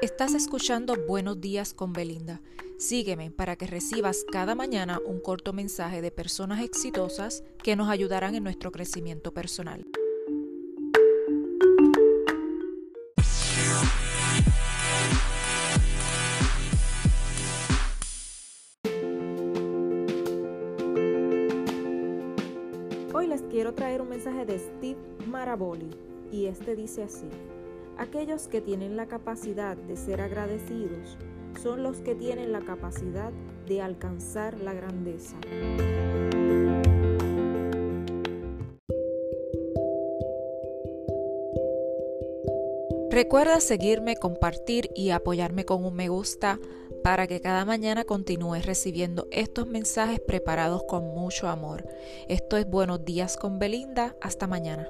Estás escuchando Buenos días con Belinda. Sígueme para que recibas cada mañana un corto mensaje de personas exitosas que nos ayudarán en nuestro crecimiento personal. Hoy les quiero traer un mensaje de Steve Maraboli y este dice así. Aquellos que tienen la capacidad de ser agradecidos son los que tienen la capacidad de alcanzar la grandeza. Recuerda seguirme, compartir y apoyarme con un me gusta para que cada mañana continúes recibiendo estos mensajes preparados con mucho amor. Esto es Buenos días con Belinda. Hasta mañana.